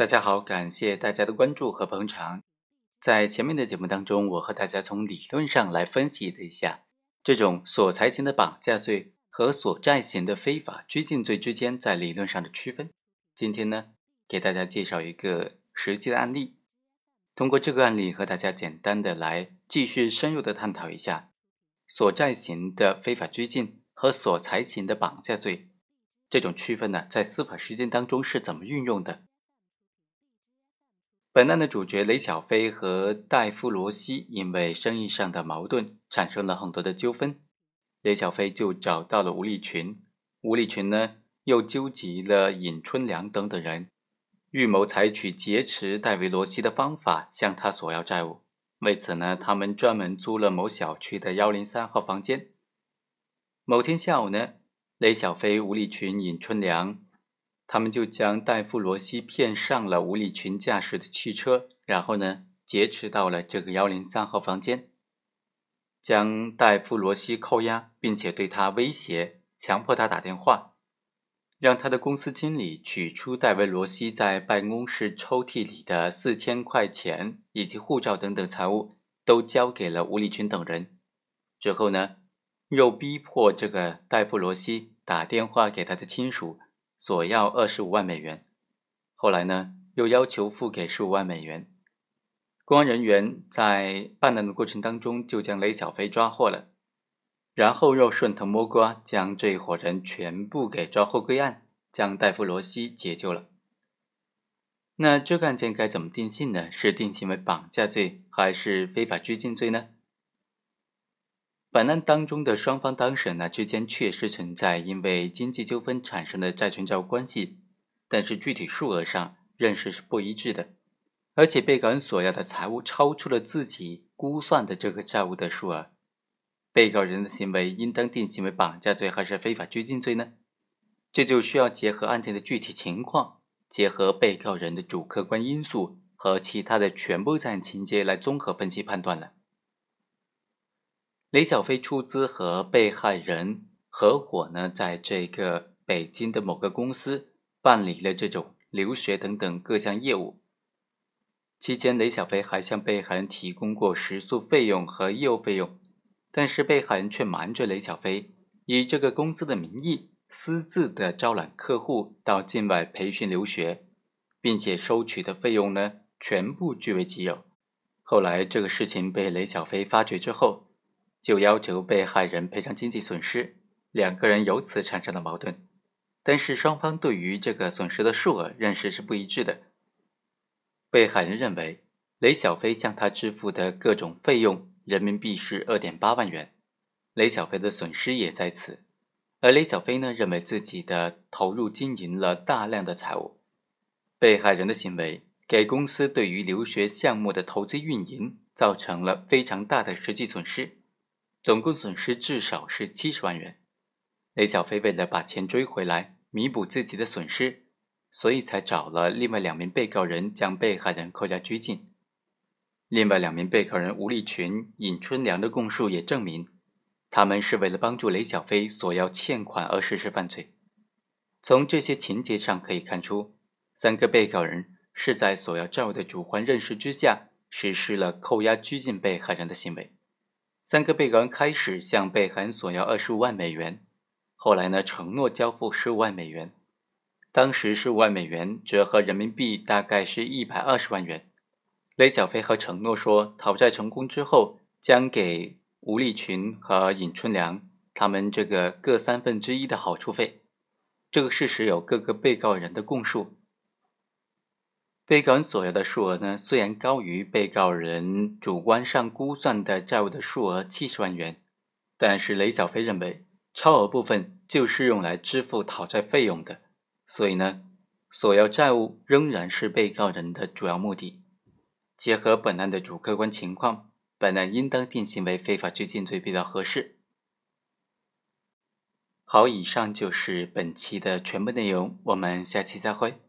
大家好，感谢大家的关注和捧场。在前面的节目当中，我和大家从理论上来分析了一下这种索财型的绑架罪和索债型的非法拘禁罪之间在理论上的区分。今天呢，给大家介绍一个实际的案例，通过这个案例和大家简单的来继续深入的探讨一下索债型的非法拘禁和索财型的绑架罪这种区分呢，在司法实践当中是怎么运用的。本案的主角雷小飞和戴夫罗西因为生意上的矛盾产生了很多的纠纷，雷小飞就找到了吴立群，吴立群呢又纠集了尹春良等等人，预谋采取劫持戴维罗西的方法向他索要债务。为此呢，他们专门租了某小区的幺零三号房间。某天下午呢，雷小飞、吴立群、尹春良。他们就将戴夫罗西骗上了吴立群驾驶的汽车，然后呢劫持到了这个幺零三号房间，将戴夫罗西扣押，并且对他威胁，强迫他打电话，让他的公司经理取出戴维罗西在办公室抽屉里的四千块钱以及护照等等财物，都交给了吴立群等人。之后呢，又逼迫这个戴夫罗西打电话给他的亲属。索要二十五万美元，后来呢，又要求付给十五万美元。公安人员在办案的过程当中，就将雷小飞抓获了，然后又顺藤摸瓜，将这一伙人全部给抓获归案，将戴夫罗西解救了。那这个案件该怎么定性呢？是定性为绑架罪，还是非法拘禁罪呢？本案当中的双方当事人呢之间确实存在因为经济纠纷产生的债权债务关系，但是具体数额上认识是不一致的，而且被告人索要的财物超出了自己估算的这个债务的数额，被告人的行为应当定性为绑架罪还是非法拘禁罪呢？这就需要结合案件的具体情况，结合被告人的主客观因素和其他的全部在案情节来综合分析判断了。雷小飞出资和被害人合伙呢，在这个北京的某个公司办理了这种留学等等各项业务。期间，雷小飞还向被害人提供过食宿费用和业务费用，但是被害人却瞒着雷小飞，以这个公司的名义私自的招揽客户到境外培训留学，并且收取的费用呢，全部据为己有。后来，这个事情被雷小飞发觉之后。就要求被害人赔偿经济损失，两个人由此产生了矛盾。但是双方对于这个损失的数额认识是不一致的。被害人认为雷小飞向他支付的各种费用人民币是二点八万元，雷小飞的损失也在此。而雷小飞呢，认为自己的投入经营了大量的财物。被害人的行为给公司对于留学项目的投资运营造成了非常大的实际损失。总共损失至少是七十万元。雷小飞为了把钱追回来，弥补自己的损失，所以才找了另外两名被告人将被害人扣押拘禁。另外两名被告人吴立群、尹春良的供述也证明，他们是为了帮助雷小飞索要欠款而实施犯罪。从这些情节上可以看出，三个被告人是在索要债务的主观认识之下，实施了扣押拘禁被害人的行为。三个被告人开始向被害人索要二十五万美元，后来呢承诺交付十五万美元。当时十五万美元折合人民币大概是一百二十万元。雷小飞和承诺说，讨债成功之后将给吴立群和尹春良他们这个各三分之一的好处费。这个事实有各个被告人的供述。被告人索要的数额呢，虽然高于被告人主观上估算的债务的数额七十万元，但是雷小飞认为超额部分就是用来支付讨债费用的，所以呢，索要债务仍然是被告人的主要目的。结合本案的主客观情况，本案应当定性为非法拘禁罪比较合适。好，以上就是本期的全部内容，我们下期再会。